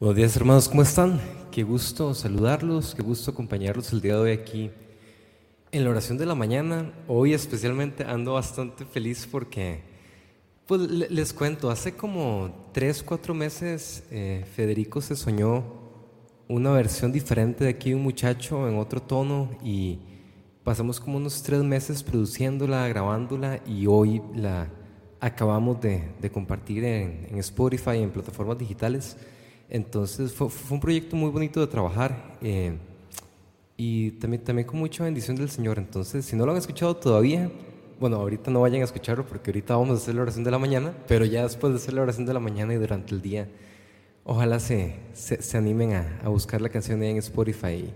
Buenos días hermanos, ¿cómo están? Qué gusto saludarlos, qué gusto acompañarlos el día de hoy aquí en la oración de la mañana. Hoy especialmente ando bastante feliz porque, pues les cuento, hace como tres, cuatro meses eh, Federico se soñó una versión diferente de aquí un muchacho en otro tono y pasamos como unos tres meses produciéndola, grabándola y hoy la acabamos de, compartir en, en Spotify en plataformas digitales. Entonces fue, un proyecto muy bonito de trabajar eh, y también, con mucha bendición del Señor. Entonces, si no lo han escuchado todavía, bueno, ahorita no vayan a escucharlo porque ahorita vamos a hacer la oración de la mañana, pero ya después de hacer la oración de la mañana y durante el día, ojalá se, se, animen a, a, buscar la canción en Spotify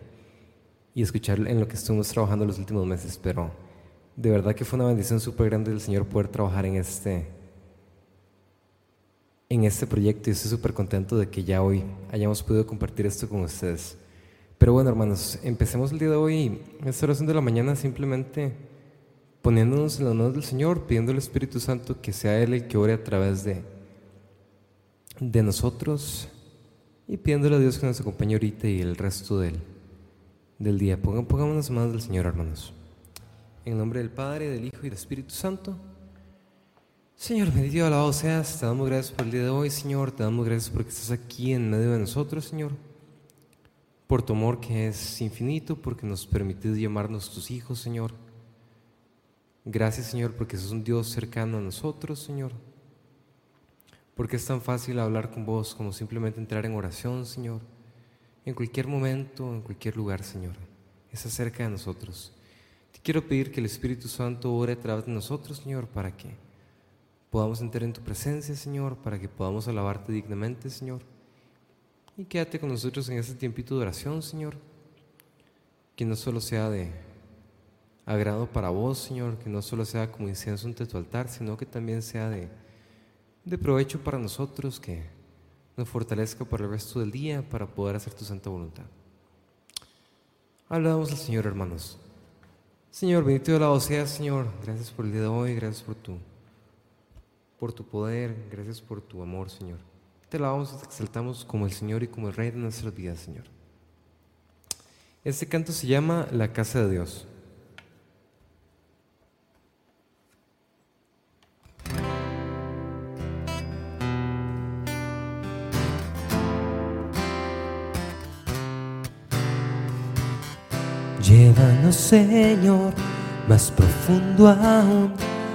y, y escuchar en lo que estuvimos trabajando los últimos meses. Pero de verdad que fue una bendición súper grande del Señor poder trabajar en este en este proyecto y estoy súper contento de que ya hoy hayamos podido compartir esto con ustedes. Pero bueno, hermanos, empecemos el día de hoy, esta oración de la mañana, simplemente poniéndonos en las manos del Señor, pidiendo al Espíritu Santo que sea Él el que ore a través de, de nosotros y pidiéndole a Dios que nos acompañe ahorita y el resto del, del día. Pongamos las manos del Señor, hermanos. En nombre del Padre, del Hijo y del Espíritu Santo. Señor, bendito y alabado seas. Te damos gracias por el día de hoy, Señor. Te damos gracias porque estás aquí en medio de nosotros, Señor. Por tu amor que es infinito, porque nos permites llamarnos tus hijos, Señor. Gracias, Señor, porque sos un Dios cercano a nosotros, Señor. Porque es tan fácil hablar con vos como simplemente entrar en oración, Señor. En cualquier momento, en cualquier lugar, Señor. Es acerca de nosotros. Te quiero pedir que el Espíritu Santo ore a través de nosotros, Señor, para que podamos entrar en tu presencia, Señor, para que podamos alabarte dignamente, Señor. Y quédate con nosotros en este tiempito de oración, Señor. Que no solo sea de agrado para vos, Señor, que no solo sea como incienso ante tu altar, sino que también sea de, de provecho para nosotros, que nos fortalezca para el resto del día para poder hacer tu santa voluntad. Hablamos al Señor, hermanos. Señor, bendito y alabado sea, Señor. Gracias por el día de hoy, gracias por tu por tu poder, gracias por tu amor, Señor. Te alabamos y te exaltamos como el Señor y como el Rey de nuestras vidas, Señor. Este canto se llama La Casa de Dios. Llévanos, Señor, más profundo aún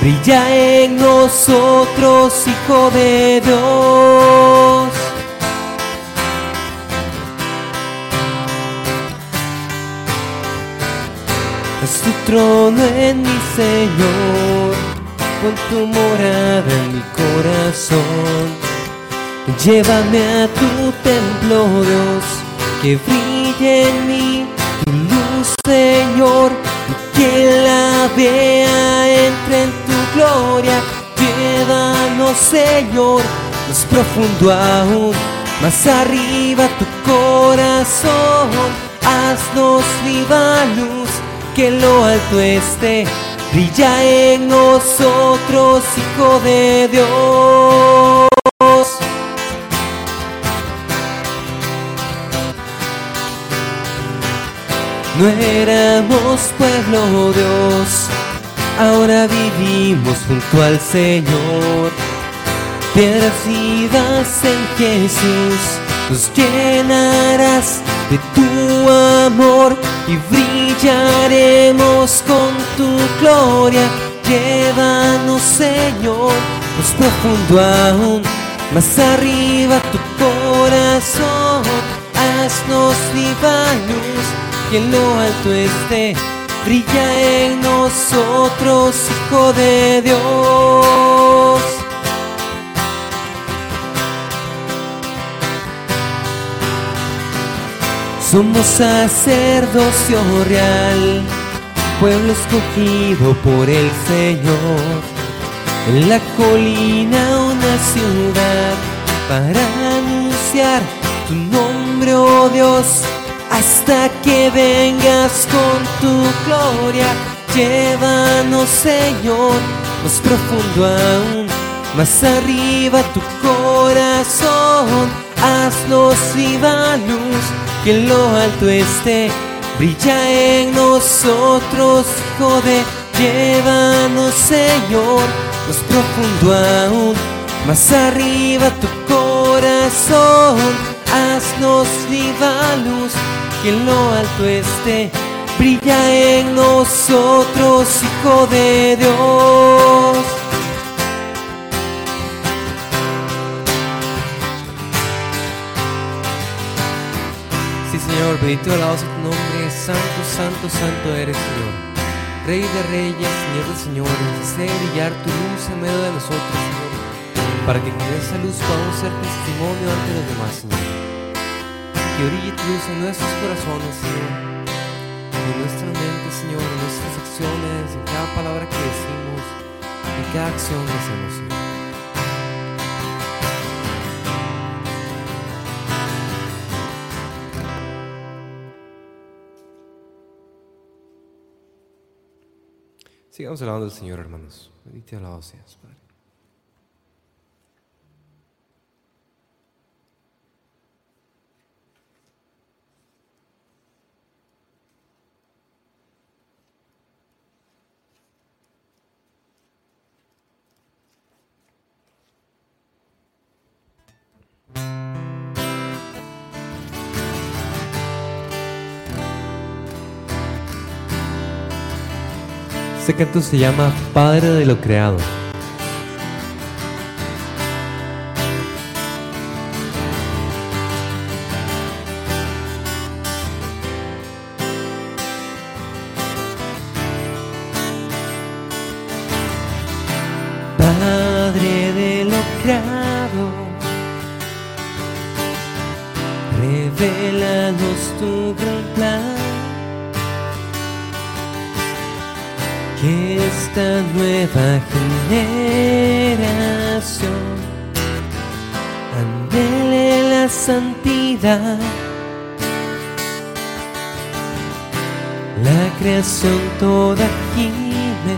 brilla en nosotros, Hijo de Dios. Es tu trono en mi Señor, con tu morada en mi corazón. Llévame a tu templo, Dios, que brille en mí tu luz, Señor, y que la vea gloria. Señor, más profundo aún, más arriba tu corazón. Haznos viva luz, que lo alto esté, brilla en nosotros, Hijo de Dios. No éramos pueblo Dios ahora vivimos junto al Señor. Piedras vivas en Jesús, nos llenarás de tu amor y brillaremos con tu gloria. Llévanos, Señor, más profundo aún, más arriba tu corazón. Haznos viva luz y en lo alto esté brilla en nosotros, Hijo de Dios. Somos sacerdocio real, pueblo escogido por el Señor. En la colina una ciudad para anunciar tu nombre, oh Dios, hasta que vengas con tu gloria. Llévanos, Señor, más profundo aún, más arriba tu corazón. Haznos viva luz, que en lo alto esté, brilla en nosotros, Hijo de Llévanos, Señor, más profundo aún, más arriba tu corazón. Haznos viva luz, que en lo alto esté, brilla en nosotros, Hijo de Dios. Sí, Señor, bendito alabado sea tu nombre, santo, santo, santo eres, Señor. Rey de reyes, Señor de señores, desea brillar tu luz en medio de nosotros, Señor, para que con esa luz podamos ser testimonio ante los demás. Que brille tu luz en nuestros corazones, Señor, en nuestra mente, Señor, en nuestras acciones, en cada palabra que decimos, en cada acción que hacemos, Señor. Sigamos alabando al Señor, hermanos. Bendito y alabado seas, Padre. Este canto se llama Padre de lo Creado. Padre de lo creado, revelanos tu Que esta nueva generación anhele la santidad. La creación toda gime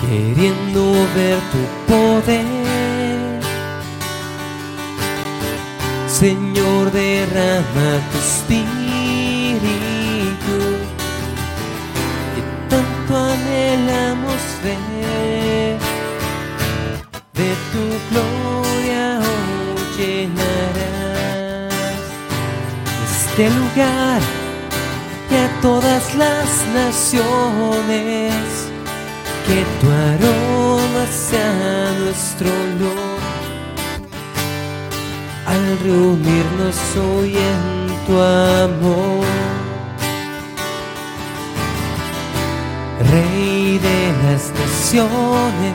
queriendo ver tu poder. Señor, derrama tu espíritu De tu gloria llenarás este lugar y a todas las naciones que tu aroma sea nuestro olor al reunirnos hoy en tu amor. Rey de las naciones,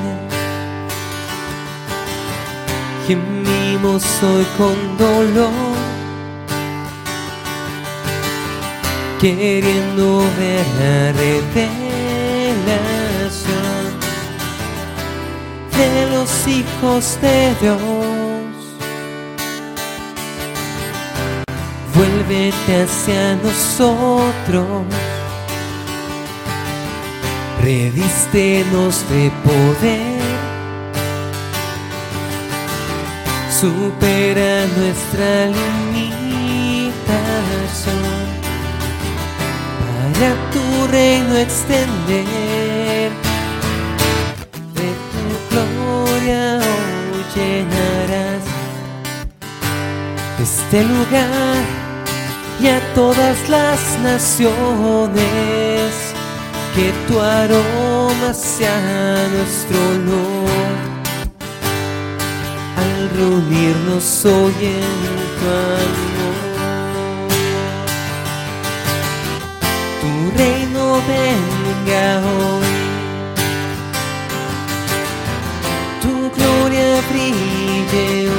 gemimos hoy con dolor, queriendo ver la revelación de los hijos de Dios. Vuélvete hacia nosotros, revístenos de poder, supera nuestra limitación para tu reino extender. De tu gloria hoy llenarás este lugar y a todas las naciones. Que tu aroma sea nuestro olor al reunirnos hoy en tu amor. tu reino venga hoy. Tu gloria brille hoy,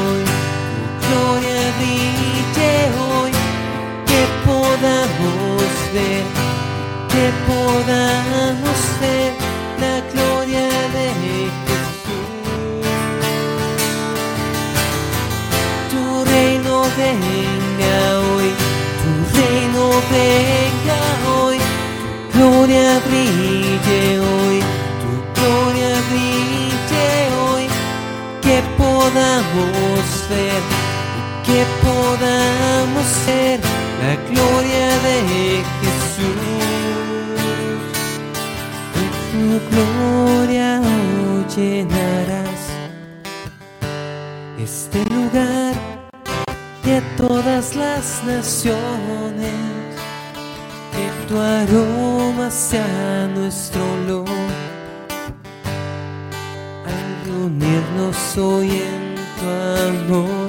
reunirnos hoy en tu amor,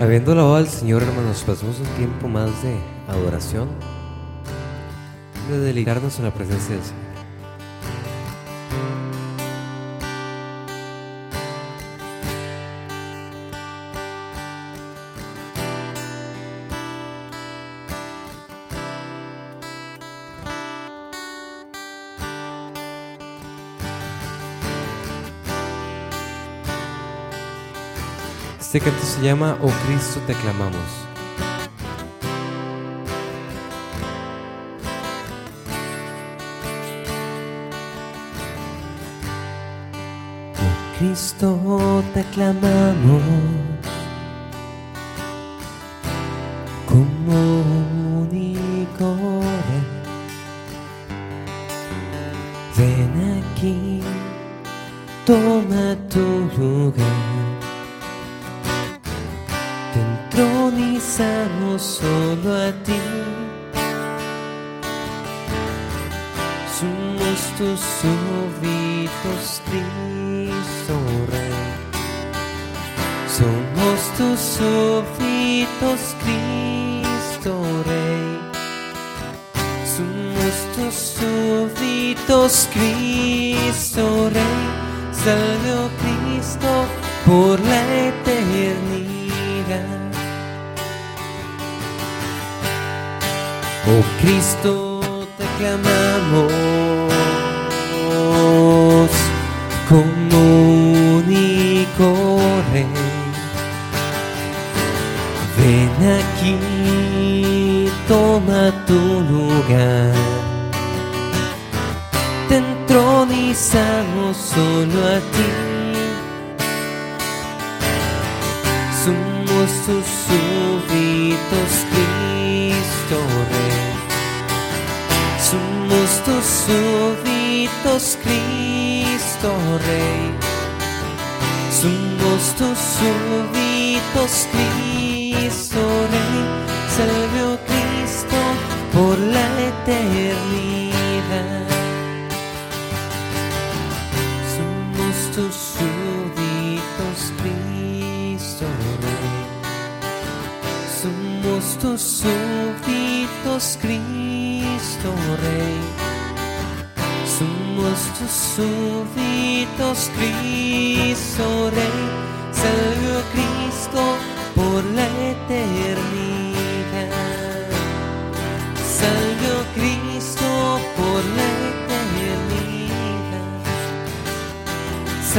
Habiendo alabado al Señor, hermanos, pasamos un tiempo más de adoración, de deleitarnos en la presencia del Señor. Este canto se llama Oh Cristo te clamamos. Oh Cristo te clamamos súbitos, Cristo Rey. Somos tus súbitos, Cristo Rey. Somos tus súbitos, Cristo Rey. Salve, Cristo, por la eternidad. Oh Cristo, te clamamos tu lugar. Te entronizamos solo a ti. Somos tus súbitos, Cristo Rey. Somos tus súbitos, Cristo Rey. Somos tus súbitos, Cristo Rey. Salve, oh Cristo, por la eternidad. Somos tus súbditos, Cristo Rey. Somos tus súbditos, Cristo Rey. Somos tus súbditos, Cristo Rey. Salve Cristo por la eternidad.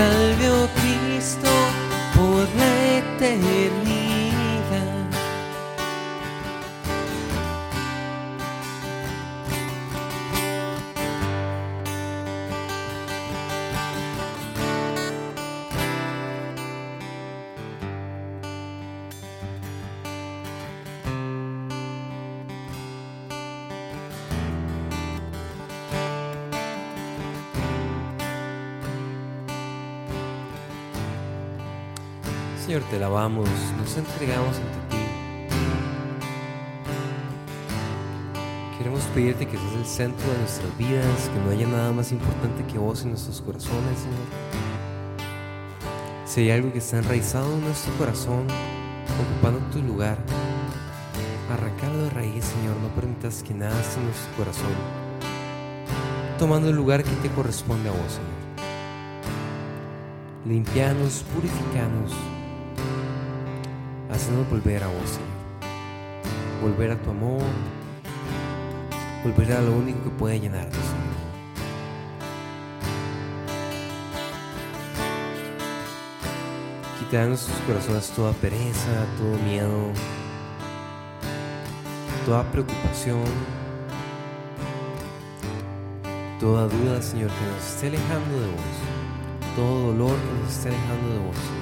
salve o Cristo por la eternidad. Señor, te alabamos, nos entregamos ante ti. Queremos pedirte que seas el centro de nuestras vidas, que no haya nada más importante que vos en nuestros corazones, Señor. Si hay algo que está enraizado en nuestro corazón, ocupando tu lugar, arrancarlo de raíz, Señor. No permitas que nada esté en nuestro corazón, tomando el lugar que te corresponde a vos, Señor. Limpianos, purificanos, volver a vos, Señor. Volver a tu amor, volver a lo único que puede llenarnos, Señor. Quita de nuestros corazones toda pereza, todo miedo, toda preocupación, toda duda, Señor, que nos esté alejando de vos, todo dolor que nos esté alejando de vos.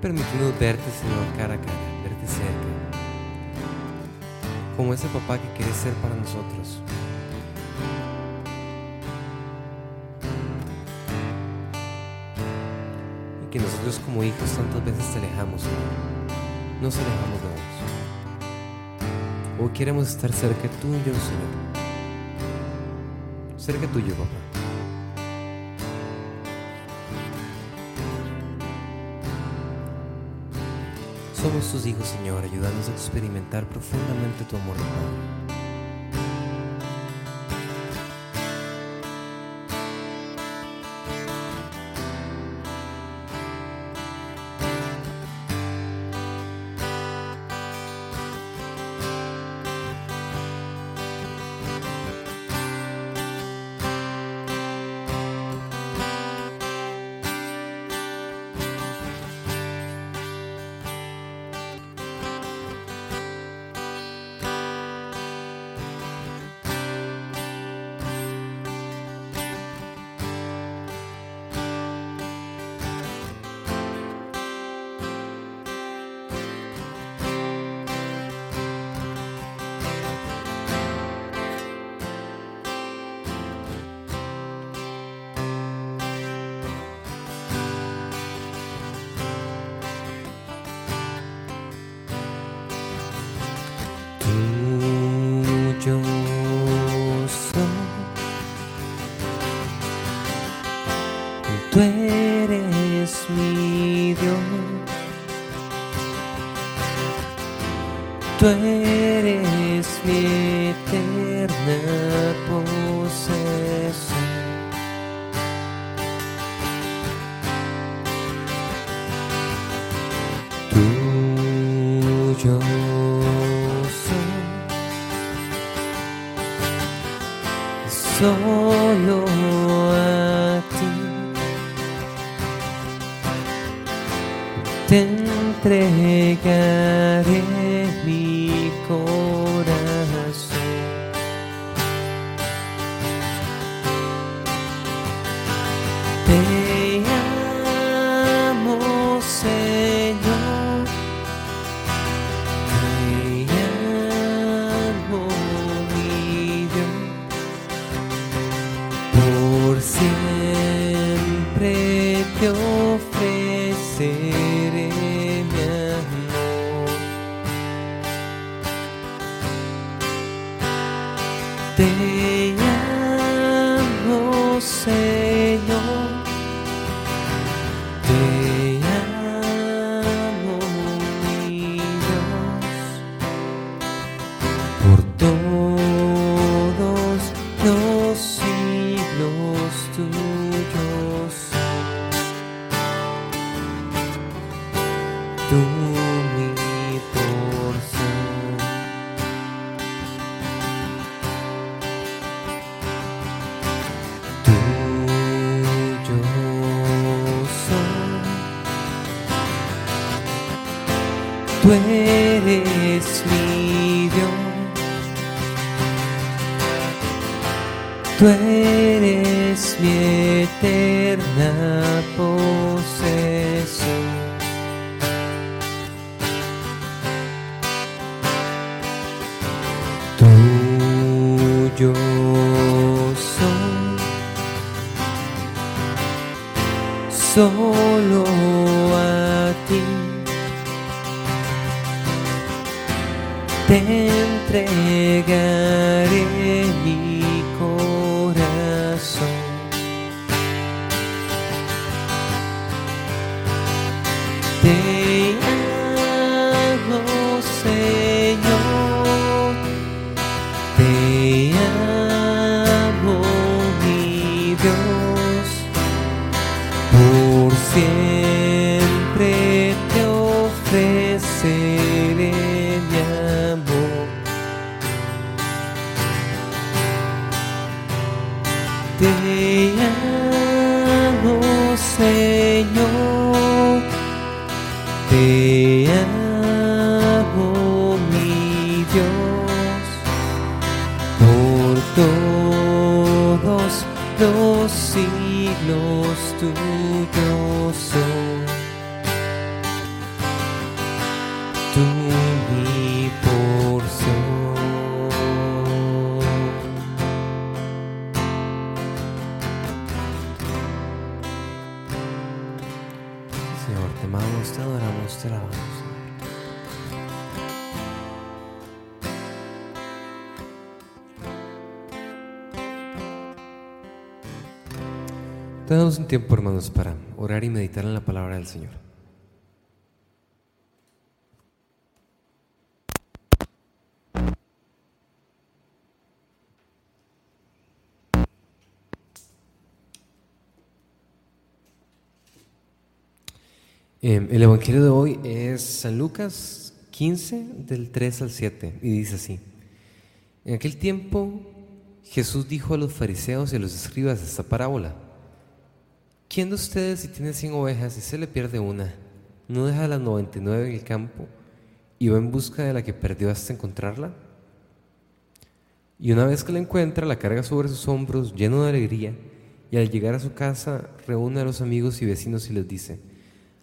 Permitiendo verte, Señor, cara a cara, verte cerca, como ese papá que quieres ser para nosotros. Y que nosotros como hijos tantas veces te alejamos, Señor. Nos alejamos de vos. Hoy queremos estar cerca tuyo, Señor. Cerca tuyo, papá. Somos tus hijos, Señor, ayúdanos a experimentar profundamente tu amor. Te entregaré mi corazón. Tú entregaré Señor, te amamos, te adoramos, te alabamos. Tenemos un tiempo, hermanos, para orar y meditar en la palabra del Señor. Eh, el Evangelio de hoy es San Lucas 15, del 3 al 7, y dice así. En aquel tiempo Jesús dijo a los fariseos y a los escribas esta parábola. ¿Quién de ustedes si tiene 100 ovejas y se le pierde una, no deja las 99 en el campo y va en busca de la que perdió hasta encontrarla? Y una vez que la encuentra, la carga sobre sus hombros lleno de alegría y al llegar a su casa reúne a los amigos y vecinos y les dice,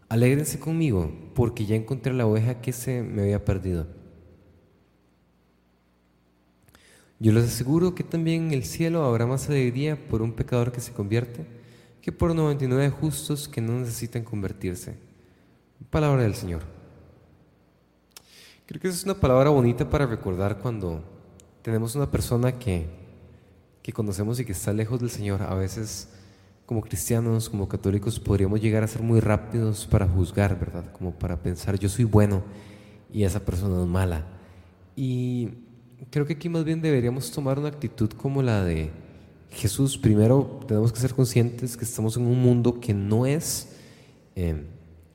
Alégrense conmigo, porque ya encontré la oveja que se me había perdido. Yo les aseguro que también en el cielo habrá más alegría por un pecador que se convierte que por 99 justos que no necesitan convertirse. Palabra del Señor. Creo que esa es una palabra bonita para recordar cuando tenemos una persona que, que conocemos y que está lejos del Señor. A veces como cristianos, como católicos, podríamos llegar a ser muy rápidos para juzgar, ¿verdad? Como para pensar, yo soy bueno y esa persona es mala. Y creo que aquí más bien deberíamos tomar una actitud como la de Jesús. Primero, tenemos que ser conscientes que estamos en un mundo que no es, eh,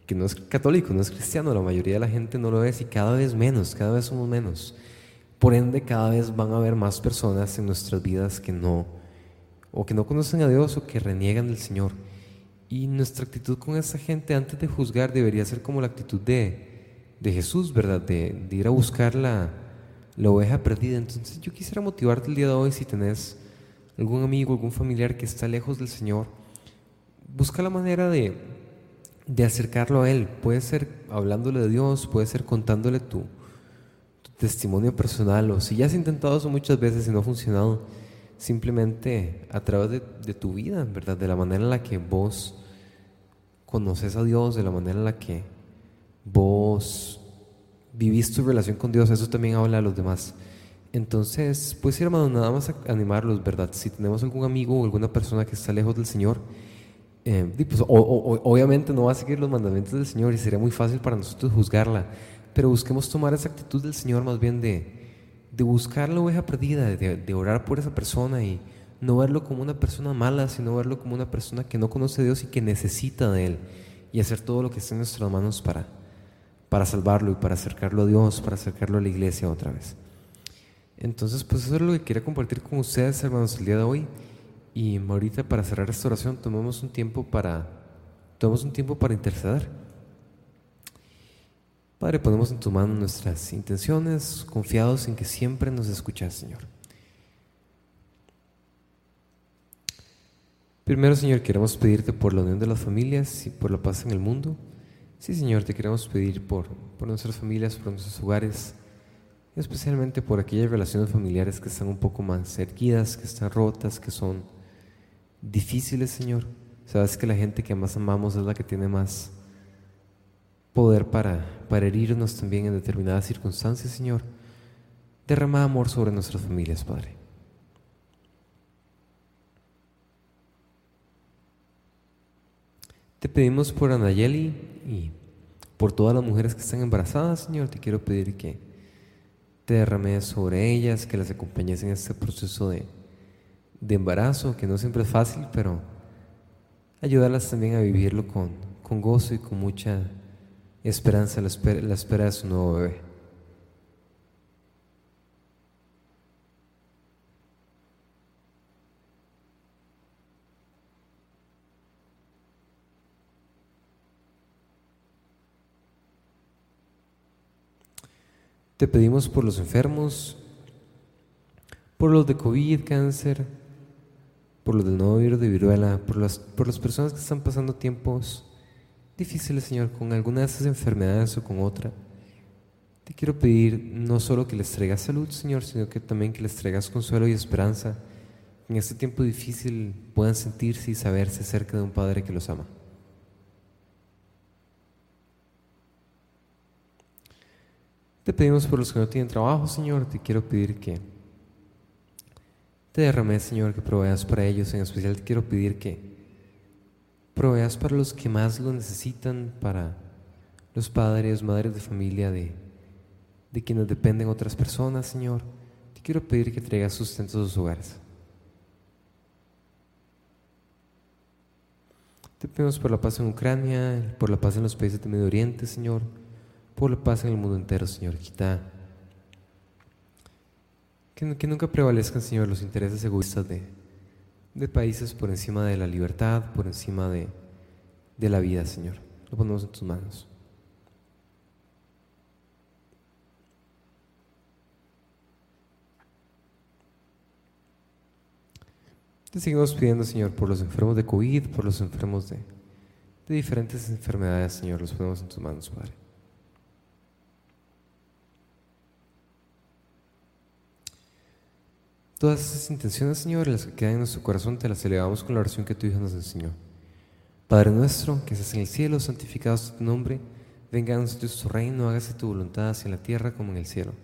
que no es católico, no es cristiano. La mayoría de la gente no lo es y cada vez menos, cada vez somos menos. Por ende, cada vez van a haber más personas en nuestras vidas que no o que no conocen a Dios o que reniegan del Señor. Y nuestra actitud con esa gente antes de juzgar debería ser como la actitud de, de Jesús, ¿verdad? De, ir a buscar la, la oveja perdida. Entonces yo quisiera motivarte el día de hoy si tenés algún amigo, algún familiar que está lejos del Señor, busca la manera de, de acercarlo a Él. Puede ser hablándole de Dios, puede ser contándole tu testimonio personal, o si ya has intentado eso muchas veces y no ha funcionado, simplemente a través de, tu vida, ¿verdad? De la manera en la que vos conoces a Dios, de la manera en la que vos vivís tu relación con Dios, eso también habla a los demás. Entonces, pues sí, hermano, nada más animarlos, ¿verdad? Si tenemos algún amigo o alguna persona que está lejos del Señor, eh, pues, o, obviamente no va a seguir los mandamientos del Señor y sería muy fácil para nosotros juzgarla, pero busquemos tomar esa actitud del Señor más bien de, de buscar la oveja perdida, de, de, orar por esa persona y no verlo como una persona mala, sino verlo como una persona que no conoce a Dios y que necesita de Él y hacer todo lo que esté en nuestras manos para, para salvarlo y para acercarlo a Dios, para acercarlo a la iglesia otra vez. Entonces, pues eso es lo que quería compartir con ustedes, hermanos, el día de hoy. Y ahorita para cerrar esta oración, tomemos un tiempo para, tomemos un tiempo para interceder. Padre, ponemos en tu mano nuestras intenciones, confiados en que siempre nos escuchas, Señor. Primero, Señor, queremos pedirte por la unión de las familias y por la paz en el mundo. Sí, Señor, te queremos pedir por, por nuestras familias, por nuestros hogares, especialmente por aquellas relaciones familiares que están un poco más erguidas, que están rotas, que son difíciles, Señor. Sabes que la gente que más amamos es la que tiene más poder para, para herirnos también en determinadas circunstancias, Señor. Derrama amor sobre nuestras familias, Padre. Te pedimos por Anayeli y por todas las mujeres que están embarazadas, Señor. Te quiero pedir que te derrames sobre ellas, que las acompañes en este proceso de, de embarazo, que no siempre es fácil, pero ayudarlas también a vivirlo con, con gozo y con mucha esperanza, la espera, la espera de su nuevo bebé. Te pedimos por los enfermos, por los de COVID, cáncer, por los del nuevo virus de viruela, por las, por las personas que están pasando tiempos difíciles, Señor, con alguna de esas enfermedades o con otra. Te quiero pedir no solo que les traigas salud, Señor, sino que también que les traigas consuelo y esperanza. En este tiempo difícil puedan sentirse y saberse cerca de un Padre que los ama. Te pedimos por los que no tienen trabajo, Señor. Te quiero pedir que te derrames, Señor, que proveas para ellos. En especial te quiero pedir que proveas para los que más lo necesitan, para los padres, madres de familia, de, de quienes dependen otras personas, Señor. Te quiero pedir que traigas sustento a sus hogares. Te pedimos por la paz en Ucrania, por la paz en los países de Medio Oriente, Señor, por la paz en el mundo entero, Señor. Quita que, que nunca prevalezcan, Señor, los intereses egoístas de, de países por encima de la libertad, por encima de, de la vida, Señor. Lo ponemos en tus manos. Te seguimos pidiendo, Señor, por los enfermos de COVID, por los enfermos de, de diferentes enfermedades, Señor. Los ponemos en tus manos, Padre. Todas esas intenciones, Señor, las que quedan en nuestro corazón, te las elevamos con la oración que tu Hijo nos enseñó. Padre nuestro, que estás en el cielo, santificado sea tu nombre, venga a nosotros tu reino, hágase tu voluntad así en la tierra como en el cielo.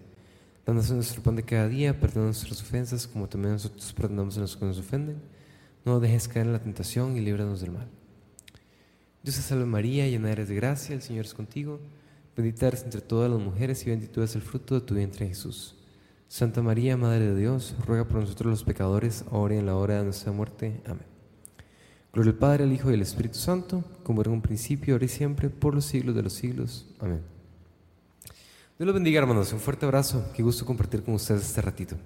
Danos nuestro pan de cada día, perdona nuestras ofensas, como también nosotros perdonamos a los que nos ofenden. No dejes caer en la tentación y líbranos del mal. Dios te salve María, llena eres de gracia, el Señor es contigo. Bendita eres entre todas las mujeres y bendito es el fruto de tu vientre Jesús. Santa María, Madre de Dios, ruega por nosotros los pecadores, ahora y en la hora de nuestra muerte. Amén. Gloria al Padre, al Hijo y al Espíritu Santo, como era en un principio, ahora y siempre, por los siglos de los siglos. Amén. Dios los bendiga, hermanos. Un fuerte abrazo. Qué gusto compartir con ustedes este ratito.